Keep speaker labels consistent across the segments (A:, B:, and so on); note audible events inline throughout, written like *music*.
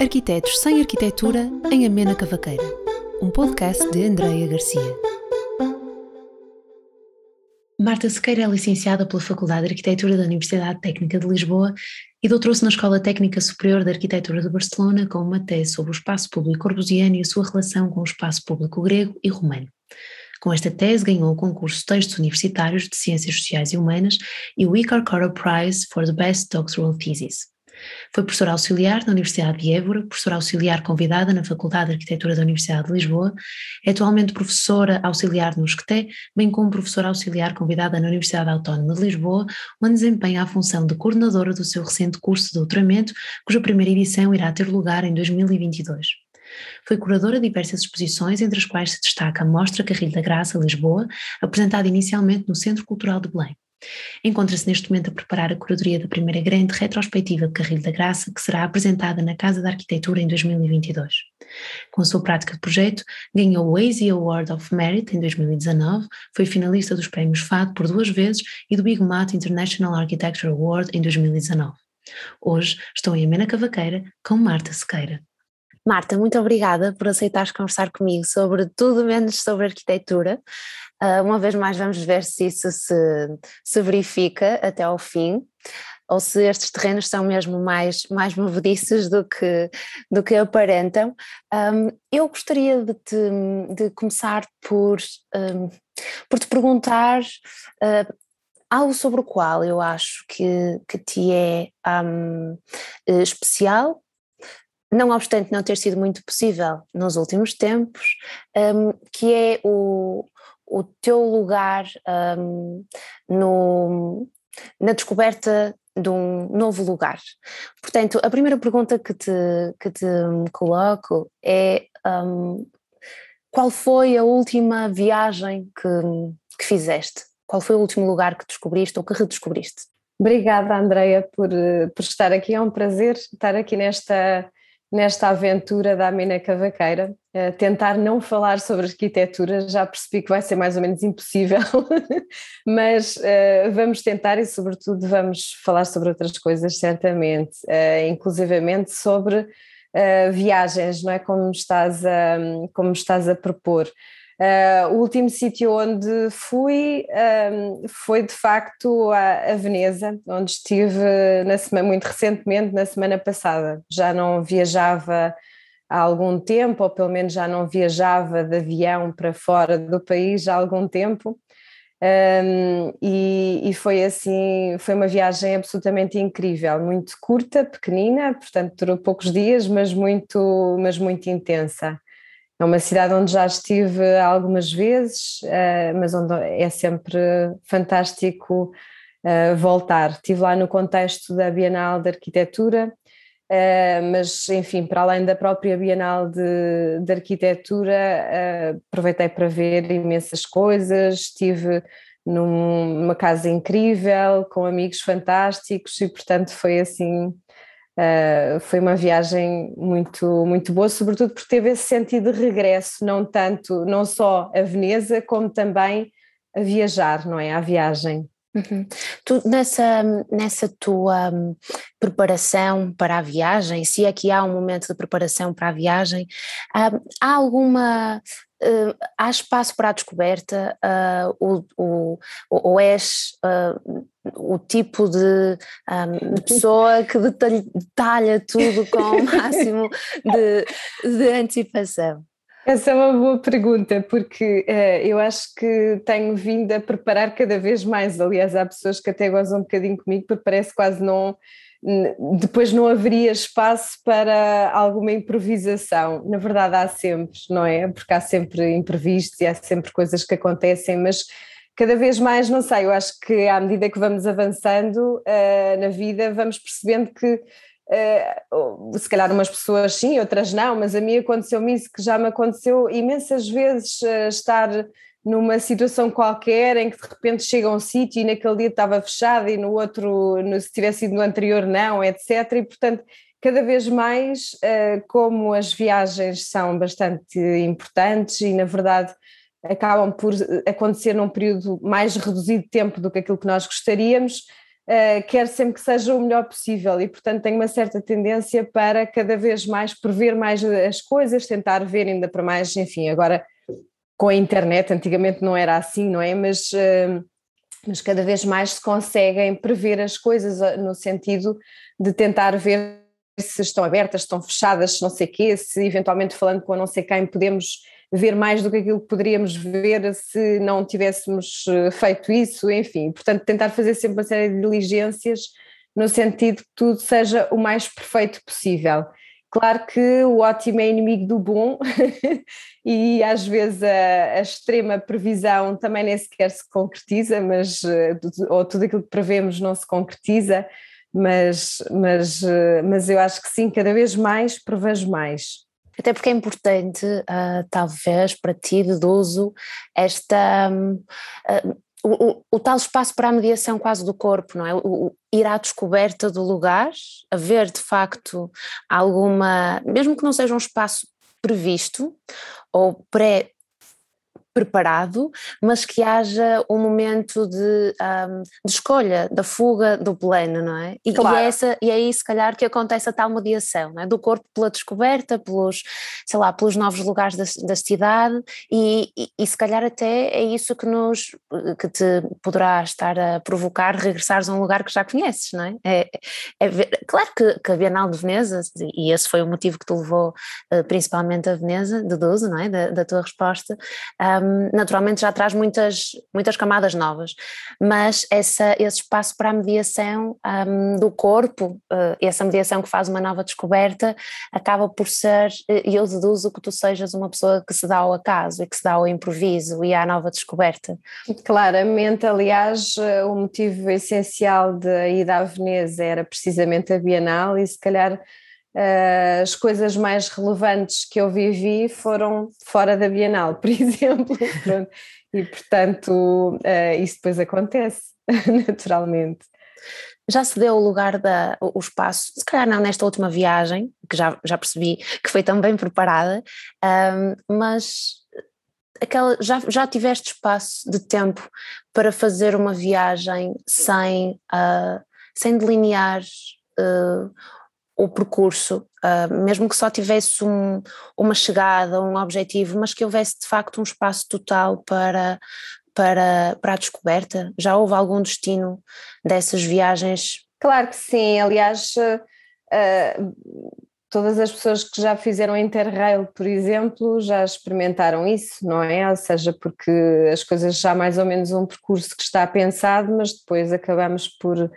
A: Arquitetos sem Arquitetura em Amena Cavaqueira, um podcast de Andreia Garcia. Marta Sequeira é licenciada pela Faculdade de Arquitetura da Universidade Técnica de Lisboa e doutorou-se na Escola Técnica Superior de Arquitetura de Barcelona com uma tese sobre o espaço público corbusiano e a sua relação com o espaço público grego e romano. Com esta tese ganhou o concurso Textos Universitários de Ciências Sociais e Humanas e o Cora Prize for the Best Doctoral Thesis. Foi professora auxiliar na Universidade de Évora, professora auxiliar convidada na Faculdade de Arquitetura da Universidade de Lisboa, é atualmente professora auxiliar no Esqueté, bem como professora auxiliar convidada na Universidade Autónoma de Lisboa, onde desempenha a função de coordenadora do seu recente curso de doutoramento, cuja primeira edição irá ter lugar em 2022. Foi curadora de diversas exposições, entre as quais se destaca a Mostra Carrilho da Graça, Lisboa, apresentada inicialmente no Centro Cultural de Belém. Encontra-se neste momento a preparar a curadoria da primeira grande retrospectiva de Carrilho da Graça, que será apresentada na Casa da Arquitetura em 2022. Com a sua prática de projeto, ganhou o ASI Award of Merit em 2019, foi finalista dos prémios FAD por duas vezes e do Big Mat International Architecture Award em 2019. Hoje estou em Amena Cavaqueira com Marta Sequeira. Marta, muito obrigada por aceitares conversar comigo sobre tudo menos sobre arquitetura. Uh, uma vez mais vamos ver se isso se, se verifica até ao fim ou se estes terrenos são mesmo mais, mais movediços do que, do que aparentam. Um, eu gostaria de, te, de começar por, um, por te perguntar uh, algo sobre o qual eu acho que, que te é um, especial, não obstante não ter sido muito possível nos últimos tempos, que é o, o teu lugar um, no, na descoberta de um novo lugar. Portanto, a primeira pergunta que te, que te coloco é um, qual foi a última viagem que, que fizeste? Qual foi o último lugar que descobriste ou que redescobriste?
B: Obrigada, Andreia, por, por estar aqui. É um prazer estar aqui nesta, nesta aventura da Amina Cavaqueira. Uh, tentar não falar sobre arquitetura, já percebi que vai ser mais ou menos impossível, *laughs* mas uh, vamos tentar e, sobretudo, vamos falar sobre outras coisas, certamente, uh, inclusivamente sobre viagens, não é? Como estás a, como estás a propor. Uh, o último sítio onde fui um, foi de facto a, a, Veneza, onde estive na semana, muito recentemente, na semana passada. Já não viajava há algum tempo, ou pelo menos já não viajava de avião para fora do país há algum tempo. Um, e, e, foi assim, foi uma viagem absolutamente incrível, muito curta, pequenina, portanto durou poucos dias, mas muito, mas muito intensa. É uma cidade onde já estive algumas vezes, uh, mas onde é sempre fantástico uh, voltar. Estive lá no contexto da Bienal de Arquitetura, uh, mas enfim, para além da própria Bienal de, de Arquitetura, aproveitei para ver imensas coisas, estive numa casa incrível, com amigos fantásticos e portanto foi assim Uh, foi uma viagem muito, muito boa, sobretudo porque teve esse sentido de regresso, não tanto, não só a Veneza, como também a viajar, não é? A viagem.
A: Uhum. Tu, nessa, nessa tua um, preparação para a viagem, se é que há um momento de preparação para a viagem, um, há alguma Uh, há espaço para a descoberta uh, o, o, ou és uh, o tipo de um, *laughs* pessoa que detalha, detalha, tudo com o máximo de, de antecipação?
B: Essa é uma boa pergunta, porque uh, eu acho que tenho vindo a preparar cada vez mais. Aliás, há pessoas que até gozam um bocadinho comigo, porque parece quase não. Depois não haveria espaço para alguma improvisação. Na verdade, há sempre, não é? Porque há sempre imprevistos e há sempre coisas que acontecem, mas cada vez mais, não sei, eu acho que à medida que vamos avançando uh, na vida, vamos percebendo que Uh, se calhar umas pessoas sim, outras não, mas a mim aconteceu-me isso que já me aconteceu imensas vezes uh, estar numa situação qualquer em que de repente chega a um sítio e naquele dia estava fechado e no outro, no, se tivesse sido no anterior não, etc. E portanto, cada vez mais, uh, como as viagens são bastante importantes e na verdade acabam por acontecer num período mais reduzido de tempo do que aquilo que nós gostaríamos, uh, quer sempre que seja o melhor possível e, portanto, tenho uma certa tendência para cada vez mais prever mais as coisas, tentar ver ainda para mais, enfim, agora com a internet, antigamente não era assim, não é? Mas, uh, mas cada vez mais se conseguem prever as coisas no sentido de tentar ver se estão abertas, se estão fechadas, se não sei o quê, se eventualmente falando com não sei quem podemos ver mais do que aquilo que poderíamos ver se não tivéssemos eh, feito isso, enfim, portanto tentar fazer sempre uma série de diligências no sentido que tudo seja o mais perfeito possível. Claro que o ótimo é inimigo do bom *laughs* e às vezes a, a, extrema previsão também nem sequer se concretiza, mas, eh, ou tudo aquilo que prevemos não se concretiza, mas, mas, eh, mas eu acho que sim, cada vez mais prevejo mais.
A: Até porque é importante, uh, talvez, para ti, deduzo, esta. Uh, o, o, o, tal espaço para a mediação quase do corpo, não é? O, ir à descoberta do lugar, haver de facto alguma, mesmo que não seja um espaço previsto ou pré preparado, mas que haja um momento de, um, de escolha, da fuga do plano, não é? E, claro. e, é essa, e é aí se calhar que acontece a tal mediação, é? do corpo pela descoberta, pelos, sei lá, pelos novos lugares da, da cidade e, e, e, se calhar até é isso que nos, que te poderá estar a provocar regressares a um lugar que já conheces, não é? é, é ver, claro que, que, a Bienal de Veneza, e esse foi o motivo que te levou uh, principalmente a Veneza, deduzo, não é? Da, da tua resposta, um, naturalmente já traz muitas, muitas camadas novas, mas essa, esse espaço para a mediação um, do corpo, uh, essa mediação que faz uma nova descoberta, acaba por ser, e eu deduzo que tu sejas uma pessoa que se dá ao acaso e que se dá ao improviso e à nova descoberta.
B: Claramente, aliás, eh, o motivo essencial da ida à Veneza era precisamente a Bienal e se calhar as coisas mais relevantes que eu vivi foram fora da Bienal, *laughs* por exemplo. e, portanto, uh, isso depois acontece, *laughs* naturalmente.
A: Já se deu o lugar, da, o espaço, se calhar não nesta última viagem, que já, já percebi que foi tão bem preparada, um, mas aquela, já, já tiveste espaço de tempo para fazer uma viagem sem, uh, sem delinear uh, o percurso, uh, mesmo que só tivesse um, uma chegada, um objetivo, mas que houvesse de facto um espaço total para, para, para a descoberta? Já houve algum destino dessas viagens?
B: Claro que sim, aliás, uh, todas as pessoas que já fizeram Interrail, por exemplo, já experimentaram isso, não é? Ou seja, porque as coisas já mais ou menos um percurso que está pensado, mas depois acabamos por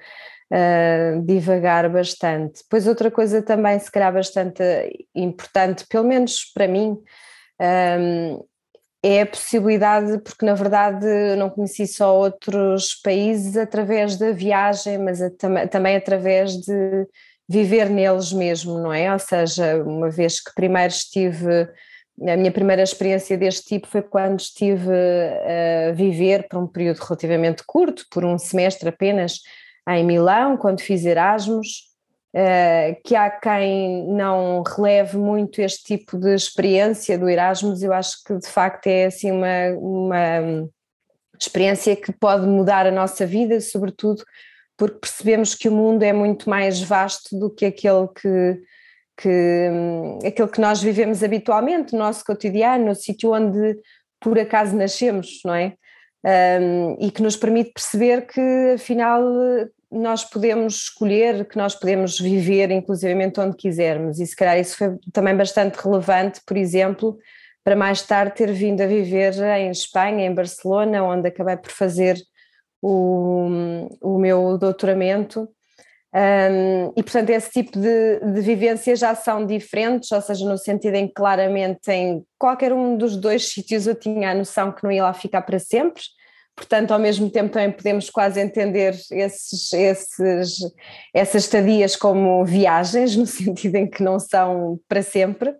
B: uh, divagar bastante. Pois outra coisa também, se calhar bastante importante, pelo menos para mim, um, é a possibilidade, porque na verdade eu não conheci só outros países através da viagem, mas a, tam também através de viver neles mesmo, não é? Ou seja, uma vez que primeiro estive, a minha primeira experiência deste tipo foi quando estive a viver por um período relativamente curto, por um semestre apenas, em Milão, quando fiz Erasmus, Uh, que há quem não releve muito este tipo de experiência do Erasmus, eu acho que de facto é assim uma, uma experiência que pode mudar a nossa vida, sobretudo porque percebemos que o mundo é muito mais vasto do que aquele que, que, aquele que nós vivemos habitualmente, no nosso cotidiano, no sítio onde por acaso nascemos, não é? Um, e que nos permite perceber que afinal nós podemos escolher, que nós podemos viver inclusivamente onde quisermos. E se calhar isso foi também bastante relevante, por exemplo, para mais tarde ter vindo a viver em Espanha, em Barcelona, onde acabei por fazer o, o meu doutoramento. Um, e portanto esse tipo de, de vivências já são diferentes, ou seja, no sentido em que claramente em qualquer um dos dois sítios eu tinha a noção que não ia lá ficar para sempre, portanto, ao mesmo tempo também podemos quase entender esses, esses, essas estadias como viagens, *laughs* no sentido em que não são para sempre,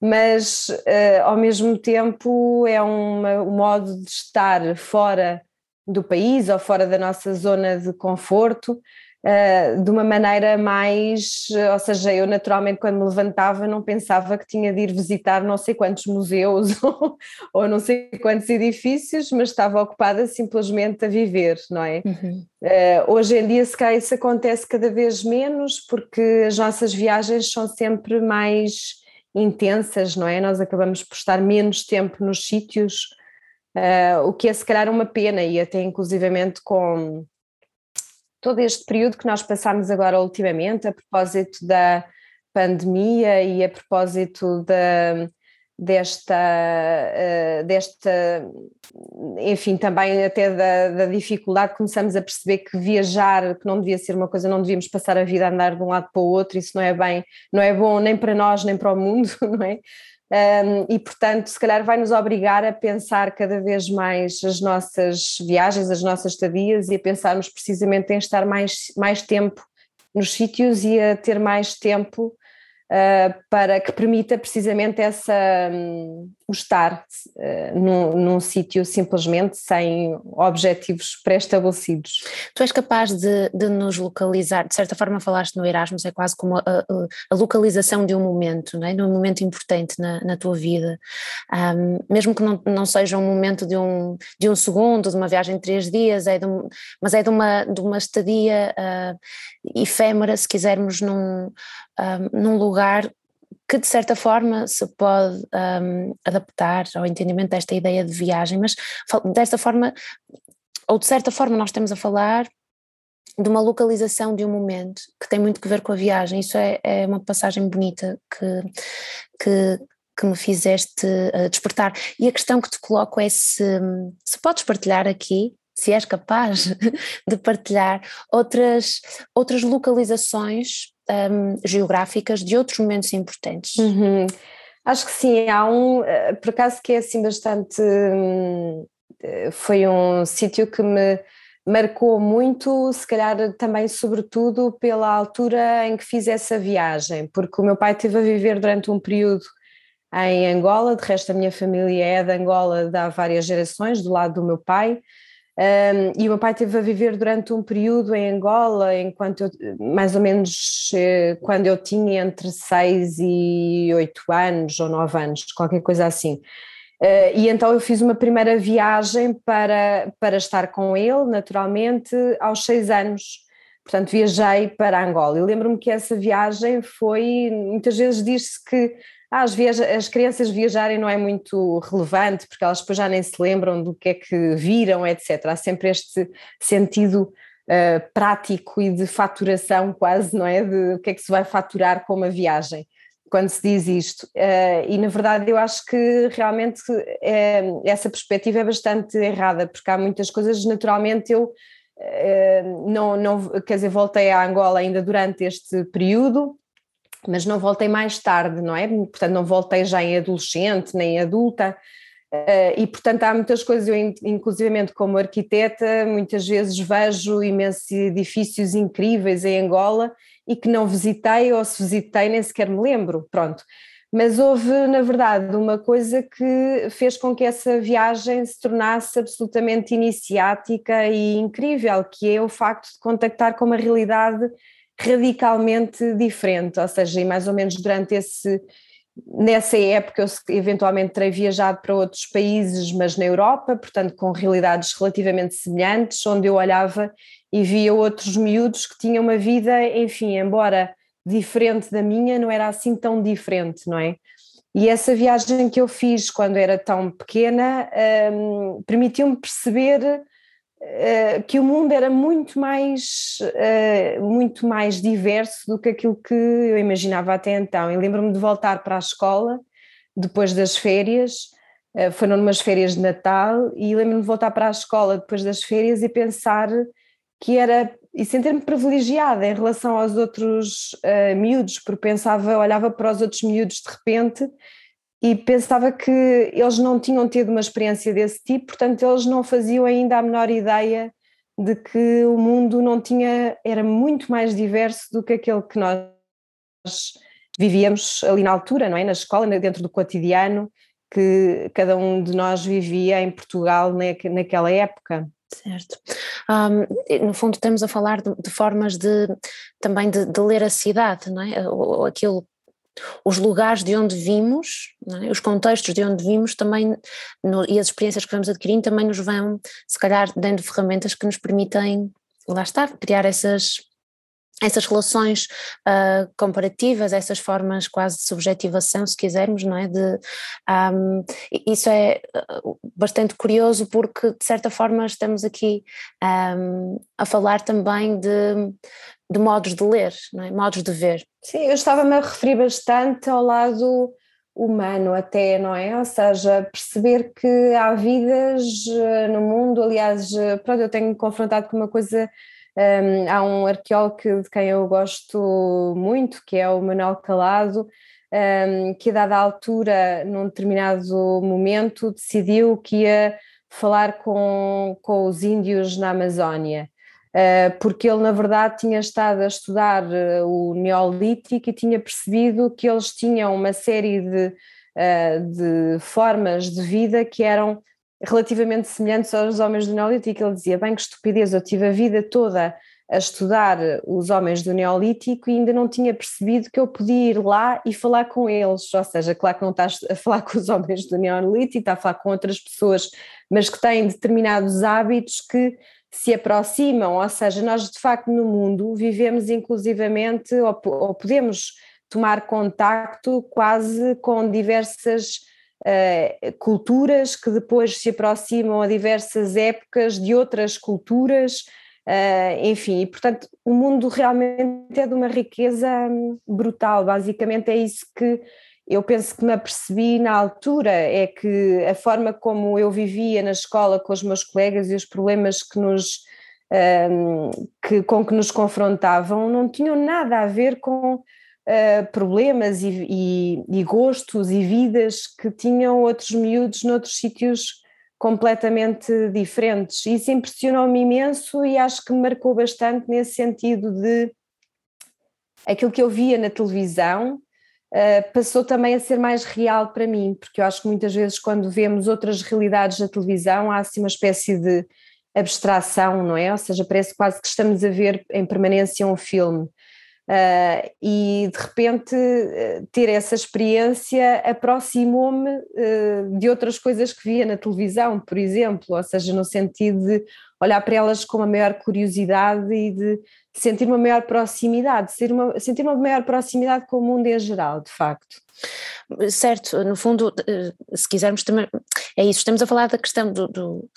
B: mas uh, ao mesmo tempo é uma, um modo de estar fora do país ou fora da nossa zona de conforto, uh, de uma maneira mais, ou seja, eu naturalmente quando me levantava não pensava que tinha de ir visitar não sei quantos museus *laughs* ou, ou não sei quantos edifícios, mas estava ocupada simplesmente a viver, não é? Uhum. Uh, hoje em dia se calhar isso acontece cada vez menos porque as nossas viagens são sempre mais intensas, não é? Nós acabamos por estar menos tempo nos sítios, uh, o que é se calhar uma pena e até inclusivamente com todo este período que nós passamos agora ultimamente, a propósito da pandemia e a propósito da, desta, uh, desta, enfim, também até da, da, dificuldade, começamos a perceber que viajar, que não devia ser uma coisa, não devíamos passar a vida a andar de um lado para o outro, isso não é bem, não é bom nem para nós, nem para o mundo, *laughs* não é? Um, e portanto, se calhar vai nos obrigar a pensar cada vez mais as nossas viagens, as nossas estadias e a pensarmos precisamente em estar mais, mais tempo nos sítios e a ter mais tempo para que permita precisamente essa, um, o estar uh, num, num sítio simplesmente sem objetivos pré-estabelecidos.
A: Tu és capaz de, de, nos localizar, de certa forma falaste no Erasmus, é quase como a, a, a localização de um momento, não é? de um momento importante na, na tua vida, um, mesmo que não, não seja um momento de um, de um segundo, de uma viagem de três dias, é de um, mas é de uma, de uma estadia uh, efêmera, se quisermos, num, um, num lugar que de certa forma se pode um, adaptar ao entendimento desta ideia de viagem, mas desta forma, ou de certa forma, nós estamos a falar de uma localização de um momento que tem muito que ver com a viagem. Isso é, é uma passagem bonita que, que, que me fizeste uh, despertar. E a questão que te coloco é se, se podes partilhar aqui se és capaz *laughs* de partilhar outras, outras localizações um, geográficas de outros momentos importantes.
B: Uhum. Acho que sim, há um, eh, por acaso que é assim bastante, hum, eh, foi um sítio que me marcou muito, se calhar também sobretudo pela altura em que fiz essa viagem, porque o meu pai esteve a viver durante um período em Angola, de resto a minha família é de Angola de há várias gerações, do lado do meu pai, um, e o meu pai esteve a viver durante um período em Angola, enquanto eu, mais ou menos eh, quando eu tinha entre 6 e 8 anos ou 9 anos, qualquer coisa assim. Uh, e então eu fiz uma primeira viagem para, para estar com ele, naturalmente, aos 6 anos. Portanto, viajei para Angola. E lembro-me que essa viagem foi, muitas vezes diz-se que ah, as, as crianças viajarem não é muito relevante, porque elas depois já nem se lembram do que é que viram, etc. Há sempre este sentido uh, prático e de faturação quase, não é? De o que é que se vai faturar com uma viagem quando se diz isto. Uh, e na verdade eu acho que realmente é, essa perspectiva é bastante errada, porque há muitas coisas, naturalmente eu não, não, quer dizer, voltei a Angola ainda durante este período, mas não voltei mais tarde, não é? Portanto, não voltei já em adolescente nem adulta. Uh, e portanto há muitas coisas, eu inclusivamente como arquiteta muitas vezes vejo imensos edifícios incríveis em Angola e que não visitei ou se visitei nem sequer me lembro, pronto. Mas houve na verdade uma coisa que fez com que essa viagem se tornasse absolutamente iniciática e incrível, que é o facto de contactar com uma realidade radicalmente diferente, ou seja, e mais ou menos durante esse nessa época eu eventualmente terei viajado para outros países, mas na Europa, portanto com realidades relativamente semelhantes, onde eu olhava e via outros miúdos que tinham uma vida, enfim, embora diferente da minha, não era assim tão diferente, não é? E essa viagem que eu fiz quando era tão pequena um, permitiu-me perceber eh, que o mundo era muito mais, uh, muito mais diverso do que aquilo que eu imaginava até então. E lembro-me de voltar para a escola depois das férias, uh, foram umas férias de Natal, e lembro-me de voltar para a escola depois das férias e pensar que era e sentir-me privilegiada em relação aos outros miúdos, porque pensava, olhava para os outros miúdos de repente e pensava que eles não tinham tido uma experiência desse tipo, portanto eles não faziam ainda a menor ideia de que o mundo não tinha, era muito mais diverso do que aquele que nós vivíamos ali na altura, não é? Na escola, dentro do cotidiano que cada um de nós vivia em Portugal naquela época.
A: Certo. Um, no fundo, estamos a falar de, de formas de também de, de, ler a cidade, não é? Aquilo, os lugares de onde vimos, é? os contextos de onde vimos também, no, e as experiências que vamos adquirindo também nos vão, se calhar, dando ferramentas que nos permitem, lá está, criar essas essas relações uh, comparativas, essas formas quase de subjetivação, se quisermos, não é? De, um, isso é ah, bastante curioso porque, de certa forma, estamos aqui um, a falar também de, de modos de ler, é? modos de ver.
B: Sim, eu estava-me a referir bastante ao lado humano até, não é? Ou seja, perceber que há vidas no mundo, aliás, pronto, eu tenho confrontado com uma coisa um, há um arqueólogo de quem eu gosto muito, que é o Manuel Calado, um, que a dada altura, num determinado momento, decidiu que ia falar com, com os índios na Amazónia. Uh, porque ele, na verdade, tinha estado a estudar uh, o Neolítico e tinha percebido que eles tinham uma série de, uh, de formas de vida que eram relativamente semelhantes aos homens do Neolítico. Ele dizia: bem, que estupidez, eu tive a vida toda a estudar os homens do Neolítico e ainda não tinha percebido que eu podia ir lá e falar com eles. Ou seja, claro que não estás a falar com os homens do Neolítico, está a falar com outras pessoas, mas que têm determinados hábitos que se aproximam. Ou seja, nós de facto no mundo vivemos inclusivamente ou, ou podemos tomar contacto quase com diversas uh, culturas que depois se aproximam a diversas épocas de outras culturas, uh, enfim, e portanto o mundo realmente é de uma riqueza hum, brutal, basicamente é isso que eu penso que me apercebi na altura, é que a forma como eu vivia na escola com os meus colegas e os problemas que nos, um, que, com que nos confrontavam não tinham nada a ver com uh, problemas e, e, e, gostos e vidas que tinham outros miúdos noutros sítios completamente diferentes. Isso impressionou-me imenso e acho que me marcou bastante nesse sentido de aquilo que eu via na televisão uh, passou também a ser mais real para mim, porque eu acho que muitas vezes quando vemos outras realidades na televisão há assim uma espécie de abstração, não é? Ou seja, parece quase que estamos a ver em permanência um filme. Uh, e de repente uh, ter essa experiência aproximou-me uh, de outras coisas que via na televisão, por exemplo, ou seja, no sentido de olhar para elas com uma maior curiosidade e de sentir uma maior proximidade, uma, sentir uma maior proximidade com o mundo em geral, de facto.
A: Certo, no fundo, se quisermos também, é isso, estamos a falar da questão do, do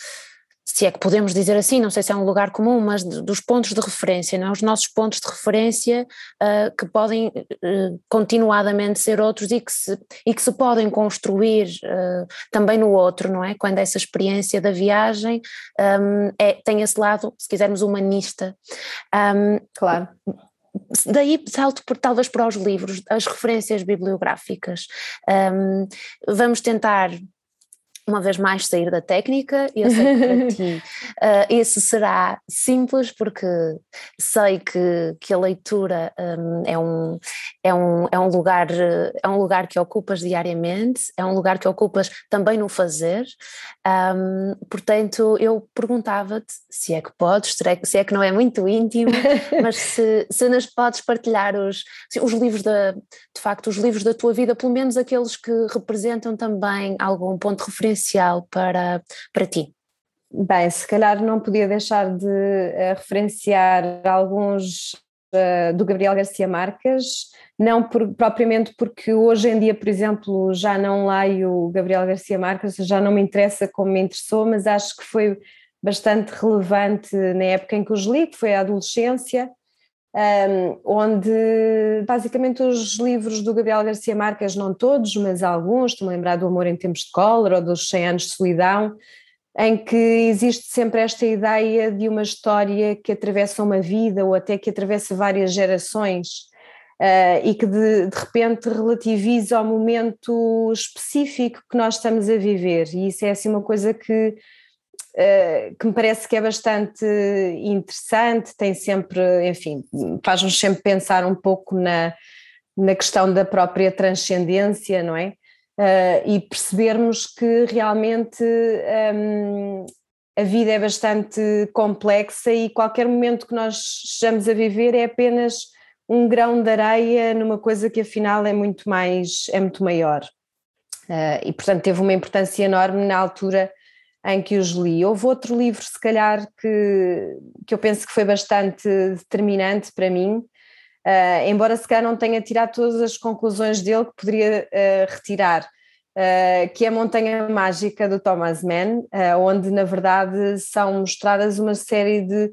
A: se é que podemos dizer assim, não sei se é um lugar comum, mas dos pontos de referência, não é? os nossos pontos de referência uh, que podem uh, continuadamente ser outros e que se, e que se podem construir uh, também no outro, não é? Quando essa experiência da viagem um, é, tem esse lado, se quisermos, humanista.
B: Um, claro.
A: Daí salto por, talvez para os livros, as referências bibliográficas. Um, vamos tentar uma vez mais sair da técnica, e eu sei que para *laughs* ti uh, esse será simples porque sei que, que a leitura um, é, um, é, um, é, um lugar, é um lugar que ocupas diariamente, é um lugar que ocupas também no fazer, um, portanto eu perguntava-te se é que podes, se é que não é muito íntimo, *laughs* mas se, se nos podes partilhar os, os livros da, de facto, os livros da tua vida, pelo menos aqueles que representam também algum ponto de referência essencial para, para ti?
B: Bem, se calhar não podia deixar de uh, referenciar alguns uh, do Gabriel Garcia Marques, não por, propriamente porque hoje em dia, por exemplo, já não leio o Gabriel Garcia Marques, já não me interessa como me interessou, mas acho que foi bastante relevante na época em que os li, que foi a adolescência, um, onde basicamente os livros do Gabriel Garcia Marques, não todos, mas alguns, estou-me a lembrar do Amor em Tempos de Cólera ou dos 100 Anos de Solidão, em que existe sempre esta ideia de uma história que atravessa uma vida ou até que atravessa várias gerações uh, e que de, de repente relativiza ao momento específico que nós estamos a viver. E isso é assim uma coisa que eh, que me parece que é bastante interessante, tem sempre, enfim, faz-nos sempre pensar um pouco na, na questão da própria transcendência, não é? Uh, e percebermos que realmente um, a vida é bastante complexa e qualquer momento que nós estejamos a viver é apenas um grão de areia numa coisa que afinal é muito mais, é muito maior. Uh, e portanto teve uma importância enorme na altura em que os li. Houve outro livro, se calhar, que, que eu penso que foi bastante determinante para mim, uh, embora se calhar não tenha tirado todas as conclusões dele que poderia uh, retirar, uh, que é a Montanha Mágica do Thomas Mann, onde na verdade são mostradas uma série de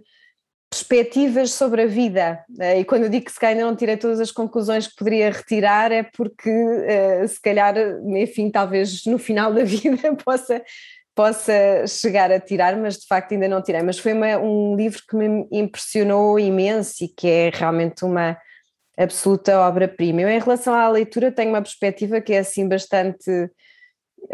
B: perspectivas sobre a vida. E quando eu digo que se calhar ainda não tirei todas as conclusões que poderia retirar, é porque se calhar, enfim, talvez no final da *laughs* vida possa possa chegar a tirar, mas de facto ainda não tirei. Mas foi uma, um livro que me impressionou imenso e que é realmente uma absoluta obra-prima. Eu, em relação à leitura, tenho uma perspectiva que é assim bastante.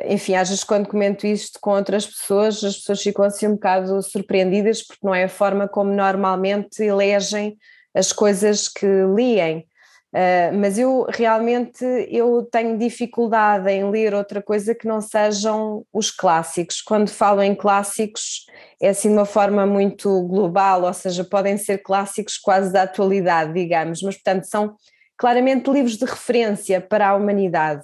B: Enfim, às vezes quando comento isto com outras pessoas, as pessoas ficam assim um bocado surpreendidas porque não é a forma como normalmente elegem as coisas que leem. Uh, mas eu realmente eu tenho dificuldade em ler outra coisa que não sejam os clássicos. Quando falo em clássicos é assim de uma forma muito global, ou seja, podem ser clássicos quase da atualidade, digamos, mas portanto são claramente livros de referência para a humanidade.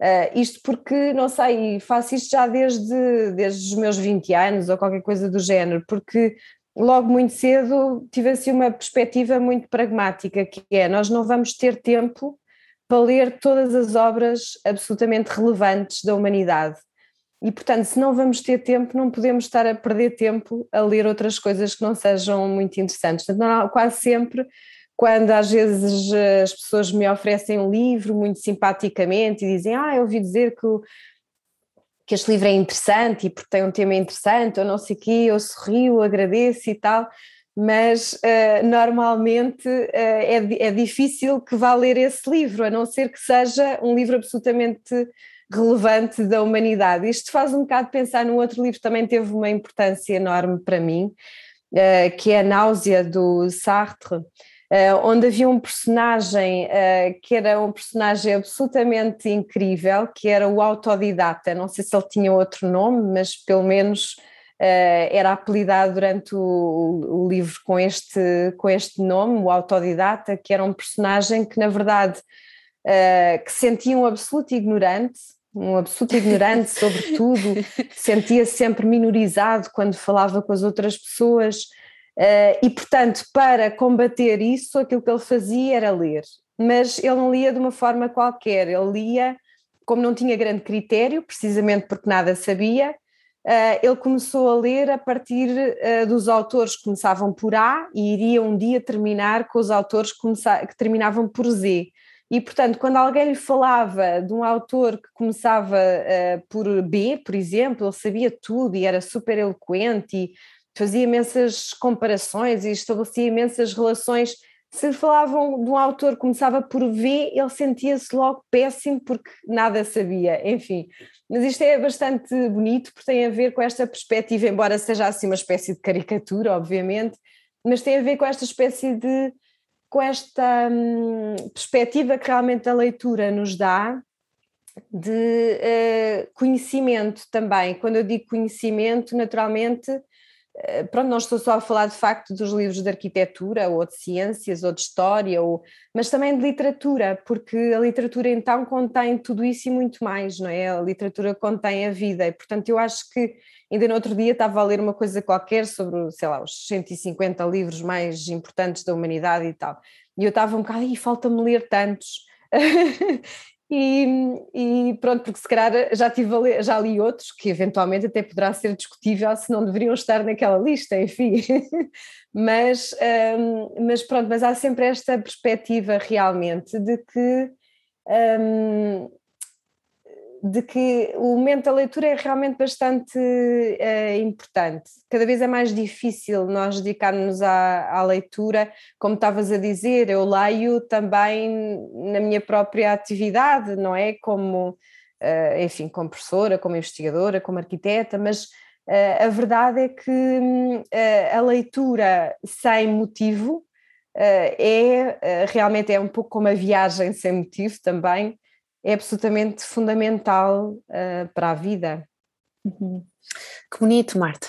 B: Uh, isto porque, não sei, faço isto já desde, desde os meus 20 anos ou qualquer coisa do género, porque logo muito cedo tive assim uma perspectiva muito pragmática, que é nós não vamos ter tempo para ler todas as obras absolutamente relevantes da humanidade. E, portanto, se não vamos ter tempo, não podemos estar a perder tempo a ler outras coisas que não sejam muito interessantes. Portanto, não, quase sempre, quando às vezes as pessoas me oferecem um livro muito simpaticamente e dizem, ah, eu ouvi dizer que o que este livro é interessante e porque tem um tema interessante, ou não sei o quê, eu sorrio, agradeço e tal, mas uh, normalmente uh, é, é difícil que vá ler esse livro, a não ser que seja um livro absolutamente relevante da humanidade. Isto faz um bocado pensar num outro livro que também teve uma importância enorme para mim, uh, que é A Náusea, do Sartre, Uh, onde havia um personagem uh, que era um personagem absolutamente incrível, que era o autodidata. Não sei se ele tinha outro nome, mas pelo menos uh, era apelidado durante o, o, livro com este, com este nome, o autodidata, que era um personagem que, na verdade, que sentia um absoluto ignorante, um absoluto ignorante sobre tudo, *laughs* sentia-se sempre minorizado quando falava com as outras pessoas. Uh, e, portanto, para combater isso, aquilo que ele fazia era ler. Mas ele não lia de uma forma qualquer, ele lia como não tinha grande critério, precisamente porque nada sabia, uh, ele começou a ler a partir uh, dos autores que começavam por A e iria um dia terminar com os autores que, terminavam por Z. E, portanto, quando alguém lhe falava de um autor que começava por B, por exemplo, ele sabia tudo e era super eloquente e fazia imensas comparações e estabelecia imensas relações. Se falavam de um autor começava por V, ele sentia-se logo péssimo porque nada sabia, enfim. Mas isto é bastante bonito porque tem a ver com esta perspectiva, embora seja assim uma espécie de caricatura, obviamente, mas tem a ver com esta espécie de com esta hum, perspectiva que realmente a leitura nos dá de uh, conhecimento também. Quando eu digo conhecimento, naturalmente pronto, não estou só a falar de facto dos livros de arquitetura ou de ciências ou de história, ou, mas também de literatura, porque a literatura então contém tudo isso e muito mais, não é? A literatura contém a vida e portanto eu acho que ainda no outro dia estava a ler uma coisa qualquer sobre, sei lá, os 150 livros mais importantes da humanidade e tal, e eu estava um bocado, e falta-me ler tantos, *laughs* E, e, pronto, porque se calhar já, tive ler, já li outros que eventualmente até poderá ser discutível se não deveriam estar naquela lista, enfim. *laughs* mas, um, mas pronto, mas há sempre esta perspectiva realmente de que um, de que o momento da leitura é realmente bastante uh, importante. Cada vez é mais difícil nós dedicarmos à, à, leitura, como estavas a dizer, eu leio também na minha própria atividade, não é? Como, uh, enfim, como professora, como investigadora, como arquiteta, mas uh, a verdade é que a leitura sem motivo é realmente é um pouco como a viagem sem motivo também é absolutamente fundamental uh, para a vida.
A: Uhum. Que bonito, Marta.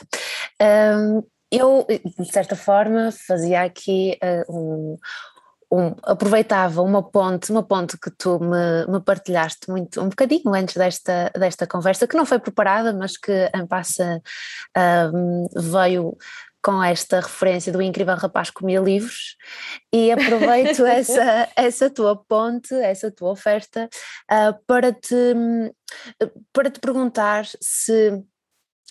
A: Um, eu, de certa forma, fazia aqui uh, um, um, aproveitava uma ponte, uma ponte que tu me, me, partilhaste muito, um bocadinho antes desta, desta conversa, que não foi preparada, mas que em passa um, veio com esta referência do incrível rapaz comia livros e aproveito *laughs* essa, essa tua ponte, essa tua oferta uh, para, te, para te perguntar se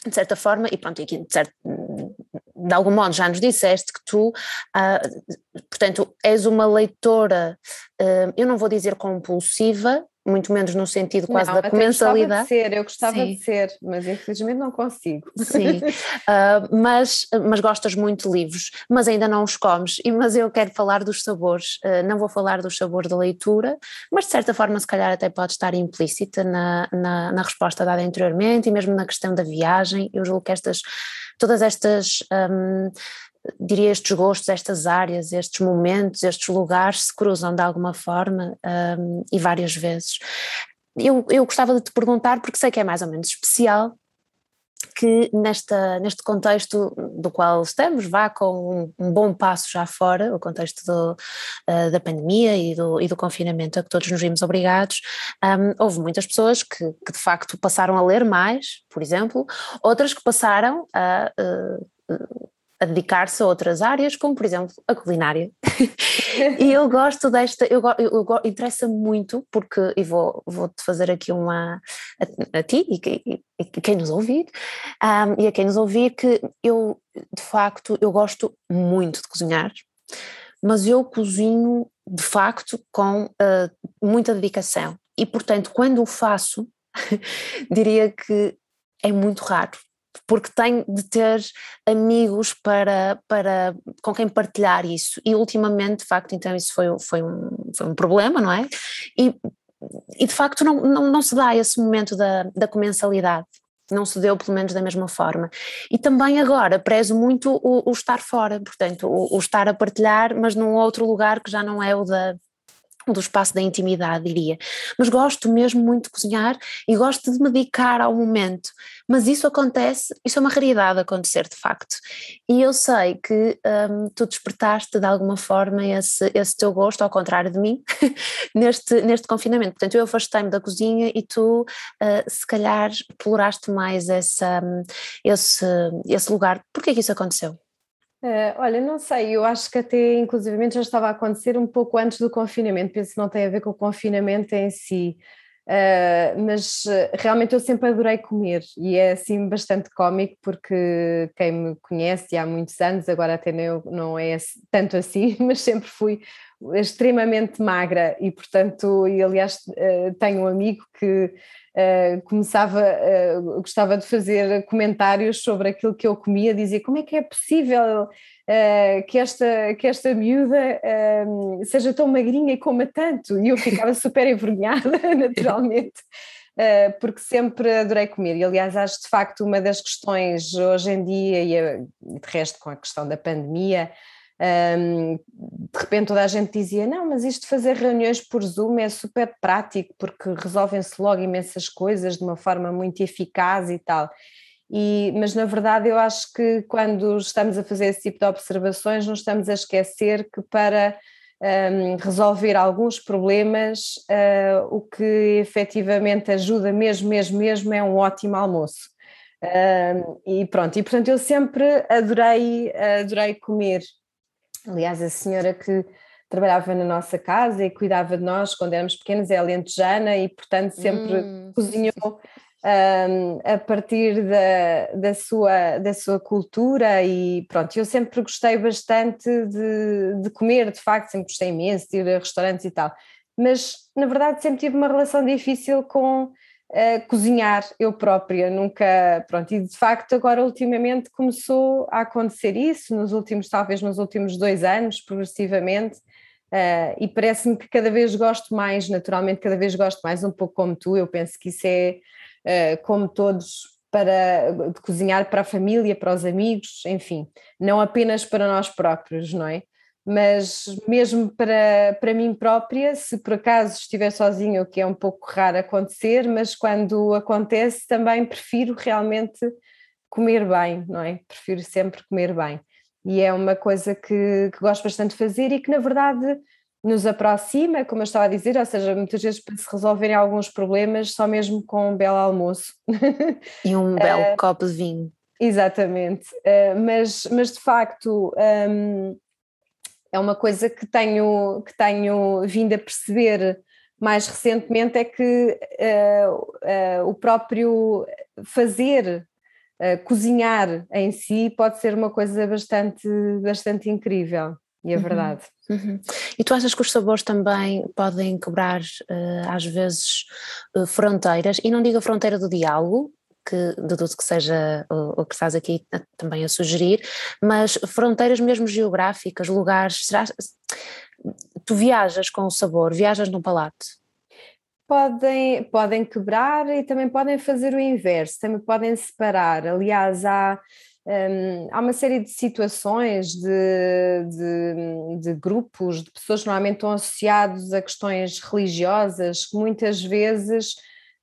A: de certa forma, e pronto, aqui de, certo, de algum modo já nos disseste que tu, uh, portanto, és uma leitora, uh, eu não vou dizer compulsiva, muito menos no sentido quase não, da comensalidade.
B: Eu gostava de ser, eu gostava Sim. de ser, mas infelizmente não consigo.
A: Sim, uh, *laughs* mas, mas gostas muito de livros, mas ainda não os comes, e, mas eu quero falar dos sabores, uh, não vou falar dos sabores da leitura, mas de certa forma se calhar até pode estar implícita na, na, na resposta dada anteriormente e mesmo na questão da viagem, eu julgo que estas, todas estas... Um, diria, estes gostos, estas áreas, estes momentos, estes lugares se cruzam de alguma forma um, e várias vezes. Eu, eu gostava de te perguntar, porque sei que é mais ou menos especial, que nesta, neste contexto do qual estamos, vá com um, um bom passo já fora, o contexto do, uh, da pandemia e do, e do confinamento a que todos nos vimos obrigados, um, houve muitas pessoas que, que, de facto passaram a ler mais, por exemplo, outras que passaram a uh, a dedicar-se a outras áreas, como por exemplo a culinária. *laughs* e eu gosto desta, eu, eu, eu interessa muito, porque, e vou, vou te fazer aqui uma, a, a ti e, e, e, quem nos ouvir, um, e a quem nos ouvir, que eu, de facto, eu gosto muito de cozinhar, mas eu cozinho, de facto, com uh, muita dedicação. E, portanto, quando o faço, *laughs* diria que é muito raro porque tenho de ter amigos para, para, com quem partilhar isso. E ultimamente, de facto, então isso foi, foi, um, foi um problema, não é? E, e de facto não, não, não se dá esse momento da, da comensalidade. Não se deu, pelo menos, da mesma forma. E também agora prezo muito o, o estar fora, portanto, o, o estar a partilhar, mas num outro lugar que já não é o da, do espaço da intimidade, diria. Mas gosto mesmo muito de cozinhar e gosto de me dedicar ao momento. Mas isso acontece, isso é uma raridade acontecer de facto. E eu sei que um, tu despertaste de alguma forma esse, esse teu gosto, ao contrário de mim, *laughs* neste, neste confinamento. Portanto, eu afastei-me da cozinha e tu, uh, se calhar, exploraste mais essa, hum, esse, esse lugar. Porquê que isso aconteceu?
B: Uh, olha, não sei, eu acho que até inclusivamente já estava a acontecer um pouco antes do confinamento, penso que não tem a ver com o confinamento em si, uh, mas uh, realmente eu sempre adorei comer e é assim bastante cómico porque quem me conhece há muitos anos, agora até não, não é tanto assim, *laughs* mas sempre fui extremamente magra e portanto, e aliás tenho um amigo que uh, começava, uh, gostava de fazer comentários sobre aquilo que eu comia, dizia como é que é possível uh, que, esta, que esta miúda seja tão magrinha e coma tanto, e eu ficava *laughs* super envergonhada, *laughs* naturalmente. Porque sempre adorei comer. E, aliás, acho de facto uma das questões hoje em dia, e de resto com a questão da pandemia, um, de repente toda a gente dizia: Não, mas isto de fazer reuniões por Zoom é super prático porque resolvem-se logo imensas coisas de uma forma muito eficaz e tal. E, mas na verdade eu acho que quando estamos a fazer esse tipo de observações, não estamos a esquecer que para um, resolver alguns problemas, uh, o que efetivamente ajuda mesmo, mesmo, mesmo é um ótimo almoço. E pronto, e portanto eu sempre adorei, adorei comer Aliás, a senhora que trabalhava na nossa casa e cuidava de nós quando éramos pequenos é alentejana e, portanto, sempre hum. cozinhou um, a partir da, da, sua, da sua cultura e pronto, eu sempre gostei bastante de, de comer, de facto, sempre gostei imenso de ir a restaurantes e tal, mas na verdade sempre tive uma relação difícil com cozinhar eu própria, nunca, pronto, e de facto agora ultimamente começou a acontecer isso, nos últimos, talvez nos últimos dois anos, progressivamente, uh, e parece-me que cada vez gosto mais, naturalmente cada vez gosto mais um pouco como tu, eu penso que isso é uh, como todos para de cozinhar para a família, para os amigos, enfim, não apenas para nós próprios, não é? Mas mesmo para, para mim própria, se por acaso estiver sozinha, o que é um pouco raro acontecer, mas quando acontece também prefiro realmente comer bem, não é? Prefiro sempre comer bem. E é uma coisa que, que gosto bastante de fazer e que, na verdade, nos aproxima, como eu estava a dizer, ou seja, muitas vezes para se resolverem alguns problemas só mesmo com um belo almoço.
A: E um *laughs* belo uh, copo de vinho.
B: Exatamente, uh, mas, mas de facto um, é uma coisa que tenho, que tenho vindo a perceber mais recentemente é que uh, o próprio fazer Uh, cozinhar em si pode ser uma coisa bastante, bastante incrível, e é uhum. verdade.
A: Uhum. E tu achas que os sabores também podem quebrar, uh, às vezes, uh, fronteiras, e não digo a fronteira do diálogo, que deduzo que seja o, o, que estás aqui também a sugerir, mas fronteiras mesmo geográficas, lugares, será, tu viajas com o sabor, viajas no palato?
B: podem, podem quebrar e também podem fazer o inverso, também podem separar. Aliás, há, um, há uma série de situações de, de, de, grupos, de pessoas que normalmente estão associados a questões religiosas, que muitas vezes.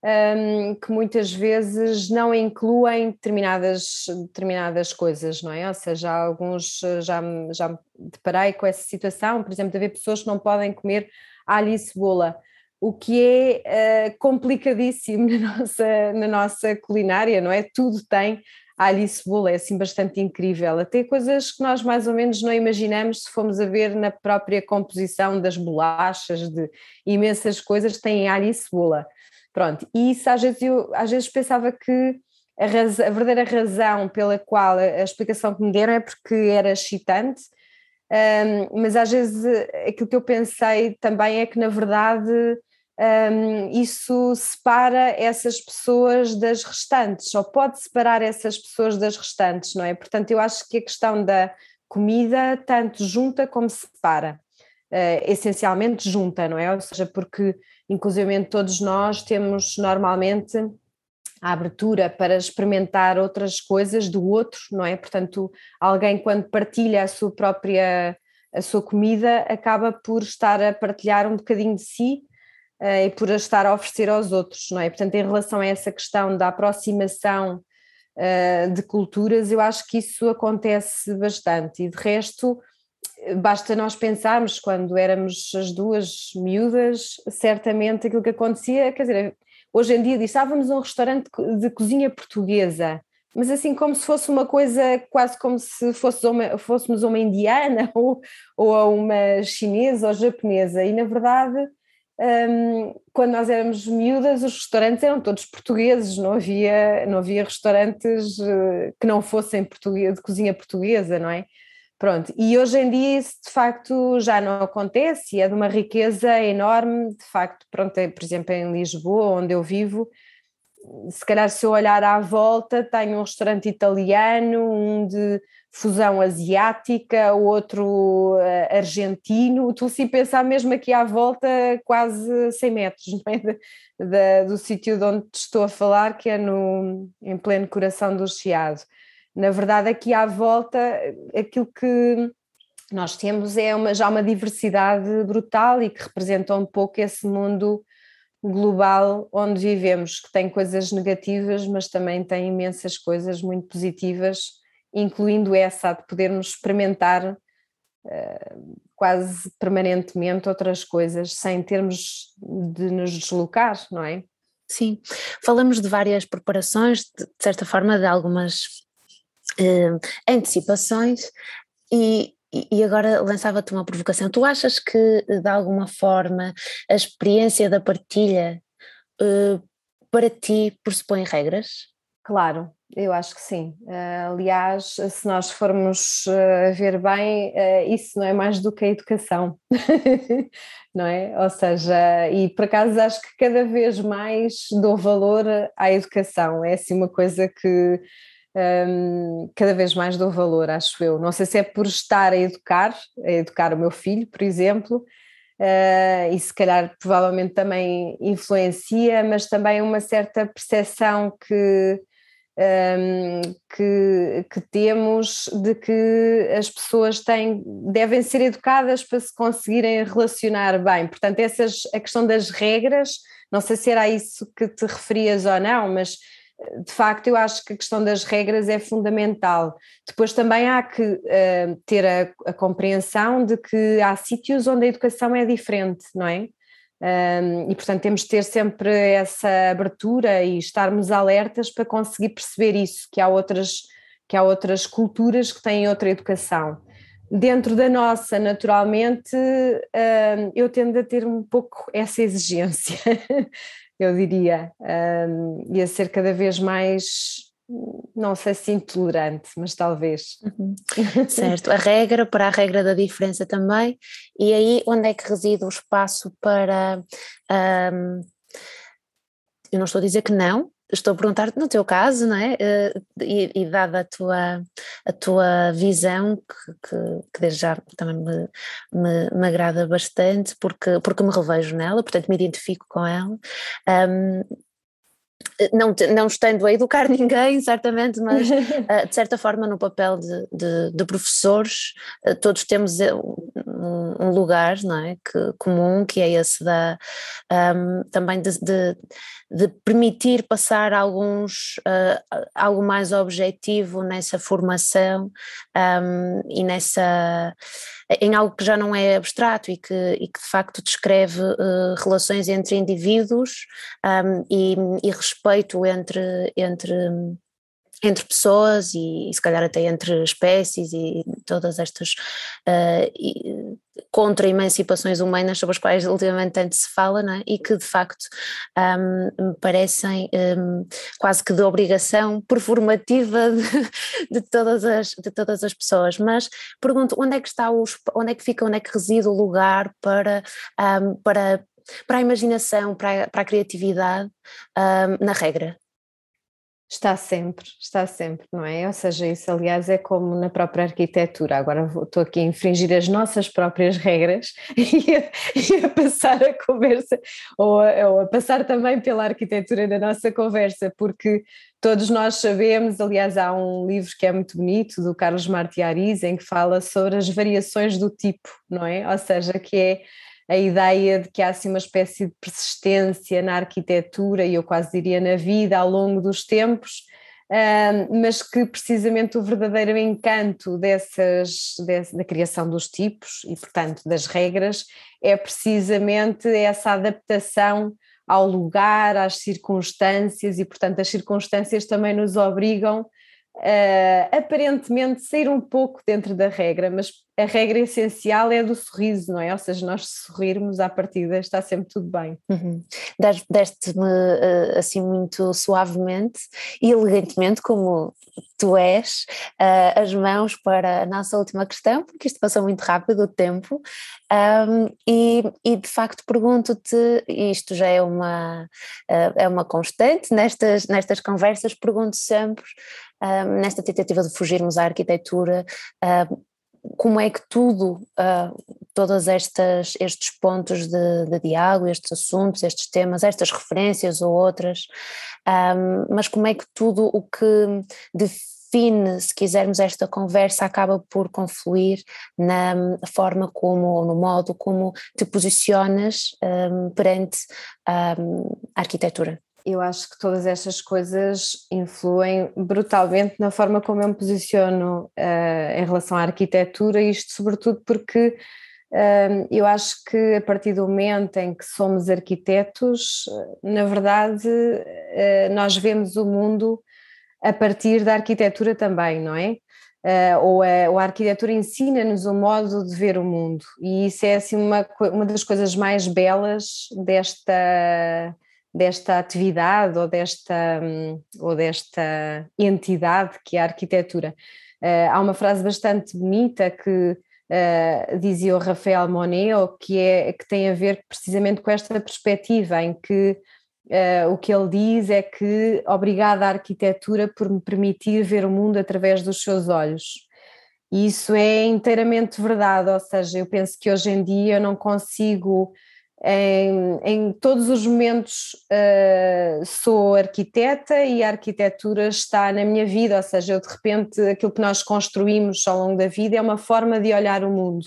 B: Um, que muitas vezes não incluem determinadas, determinadas coisas, não é? Ou seja, alguns já, já me deparei com essa situação, por exemplo, de haver pessoas que não podem comer alho e cebola o que é uh, complicadíssimo *laughs* na nossa, na nossa culinária, não é? Tudo tem alho e cebola, é assim bastante incrível. Até coisas que nós mais ou menos não imaginamos se formos a ver na própria composição das bolachas, de imensas coisas têm alho e cebola. Pronto, e isso às vezes eu às vezes pensava que a, a verdadeira razão pela qual a, explicação que me deram é porque era excitante, um, mas às vezes aquilo que eu pensei também é que na verdade um, isso separa essas pessoas das restantes, ou pode separar essas pessoas das restantes, não é? Portanto, eu acho que a questão da comida tanto junta como separa, uh, essencialmente junta, não é? Ou seja, porque inclusive todos nós temos normalmente a abertura para experimentar outras coisas do outro, não é? Portanto, alguém quando partilha a sua própria a sua comida acaba por estar a partilhar um bocadinho de si uh, e por a estar a oferecer aos outros, não é? Portanto, em relação a essa questão da aproximação uh, de culturas, eu acho que isso acontece bastante e de resto basta nós pensarmos quando éramos as duas miúdas, certamente aquilo que acontecia, quer dizer, hoje em dia estávamos a um restaurante de cozinha portuguesa, mas assim como se fosse uma coisa, quase como se fosse uma, fôssemos uma indiana *laughs* ou, ou uma chinesa ou japonesa, e na verdade um, quando nós éramos miúdas, os restaurantes eram todos portugueses, não havia, não havia restaurantes uh, que não fossem de cozinha portuguesa, não é? Pronto, e hoje em dia isso de facto já não acontece e é de uma riqueza enorme, de facto, pronto, é, por exemplo em Lisboa, onde eu vivo, se calhar se eu olhar à volta, tenho um restaurante italiano, um de fusão asiática, outro uh, argentino, tu se pensar mesmo aqui à volta quase 100 metros *laughs* é? do sítio de onde estou a falar, que é no, em pleno coração do Chiado. Na verdade aqui à volta aquilo que nós temos é uma, já uma diversidade brutal e que representa um pouco esse mundo global onde vivemos, que tem coisas negativas, mas também tem imensas coisas muito positivas, incluindo essa de podermos experimentar uh, quase permanentemente outras coisas sem termos de nos deslocar, não é?
A: Sim, falamos de várias preparações, de, de certa forma, de algumas uh, antecipações, e, e agora lançava-te uma provocação. Tu achas que, de alguma forma, a experiência da partilha uh, para ti pressupõe regras?
B: Claro, eu acho que sim. Uh, aliás, se nós formos uh, ver bem, isso não é mais do que a educação, *laughs* não é? Ou seja, e por acaso acho que cada vez mais dou valor à educação. É assim uma coisa que um, cada vez mais dou valor, acho eu. Não sei se é por estar a educar, a educar o meu filho, por exemplo, uh, e se calhar provavelmente também influencia, mas também uma certa percepção que, um, que, que, temos de que as pessoas têm, devem ser educadas para se conseguirem relacionar bem. Portanto, essas, a questão das regras, não sei se era isso que te referias ou não, mas de facto, eu acho que a questão das regras é fundamental. Depois também há que uh, ter a, a, compreensão de que há sítios onde a educação é diferente, não é? Um, e portanto temos de ter sempre essa abertura e estarmos alertas para conseguir perceber isso, que há outras, que há outras culturas que têm outra educação. Dentro da nossa, naturalmente, um, eu tendo a ter um pouco essa exigência, *laughs* eu diria, um, e a ser cada vez mais não sei se intolerante, mas talvez.
A: Uhum. *laughs* Certo, a regra para a regra da diferença também, e aí onde é que reside o espaço para. Um, eu não estou a dizer que não, estou a perguntar no teu caso, não é? Uh, e, e, dada a tua, a tua visão, que, que, que desde já também me, me, me, agrada bastante, porque, porque me revejo nela, portanto me identifico com ela. Um, não, não estando a educar *laughs* ninguém, certamente, mas *laughs* eh, de certa forma no papel de, de, de professores, eh, todos temos eh, um, um, lugar não é? que, comum, que é esse da, um, também de, de, de, permitir passar alguns, uh, algo mais objetivo nessa formação um, e nessa em algo que já não é abstrato e que, e que de facto descreve uh, relações entre indivíduos um, e, e, respeito entre, entre, entre pessoas e, e, se calhar até entre espécies e todas estas uh, contra-emancipações humanas sobre as quais ultimamente tanto se fala é? e que de facto um, me parecem um, quase que de obrigação performativa *laughs* de, de, todas as, de todas as pessoas, mas pergunto onde é que está o, onde é que fica, onde é que reside o lugar para, um, para para a imaginação, para a, para a criatividade na regra?
B: Está sempre, está sempre, não é? Ou seja, isso aliás é como na própria arquitetura. Agora vou, estou aqui a infringir as nossas próprias regras *laughs* e a, e a passar a conversa, ou a, ou a, passar também pela arquitetura na nossa conversa, porque todos nós sabemos, aliás, há um livro que é muito bonito, do Carlos Martiariz, em que fala sobre as variações do tipo, não é? Ou seja, que é a ideia de que há assim uma espécie de persistência na arquitetura e eu quase diria na vida ao longo dos tempos, mas que precisamente o verdadeiro encanto dessas, dessa, da criação dos tipos e, portanto, das regras é precisamente essa adaptação ao lugar, às circunstâncias e, portanto, as circunstâncias também nos obrigam uh, aparentemente sair um pouco dentro da regra, mas a regra essencial é do sorriso, não é? Ou seja, nós sorrirmos à partida está sempre tudo bem.
A: Uhum. Deste-me uh, assim muito suavemente e elegantemente, como tu és, uh, as mãos para a nossa última questão, porque isto passou muito rápido o tempo, e, e, de facto pergunto-te, isto já é uma, uh, é uma constante nestas, nestas conversas, pergunto sempre nesta tentativa de fugirmos à arquitetura, como é que tudo, uh, todos estes pontos de, de, diálogo, estes assuntos, estes temas, estas referências ou outras, um, mas como é que tudo o que define, se quisermos, esta conversa acaba por confluir na forma como, ou no modo como te posicionas um, perante um, a arquitetura?
B: Eu acho que todas estas coisas influem brutalmente na forma como eu me posiciono uh, em relação à arquitetura, isto sobretudo porque uh, eu acho que a partir do momento em que somos arquitetos, na verdade, uh, nós vemos o mundo a partir da arquitetura também, não é? ou, a, ou a arquitetura ensina-nos o modo de ver o mundo, e isso é assim uma, uma das coisas mais belas desta desta atividade ou desta, hum, ou desta entidade que é a arquitetura. Uh, há uma frase bastante bonita que uh, dizia o Rafael Moneo, que, é, que tem a ver precisamente com esta perspectiva, em que uh, o que ele diz é que obrigada à arquitetura por me permitir ver o mundo através dos seus olhos. E isso é inteiramente verdade, ou seja, eu penso que hoje em dia eu não consigo em, em todos os momentos uh, sou arquiteta e a arquitetura está na minha vida, ou seja, eu de repente aquilo que nós construímos ao longo da vida é uma forma de olhar o mundo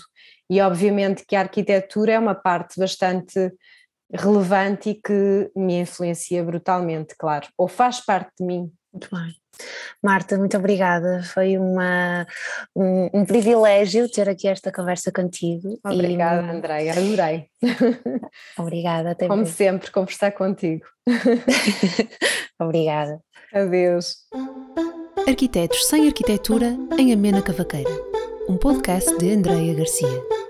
B: e obviamente que a arquitetura é uma parte bastante relevante e que me influencia brutalmente, claro, ou faz parte de mim.
A: Muito bem. Marta, muito obrigada. Foi uma, um, um, privilégio ter aqui esta conversa contigo.
B: Obrigada, e... Andréia, adorei. *laughs*
A: Obrigada, até
B: Como sempre, conversar contigo. *laughs*
A: obrigada.
B: Adeus.
C: Arquitetos sem Arquitetura em Amena Cavaqueira, um podcast de Andreia Garcia.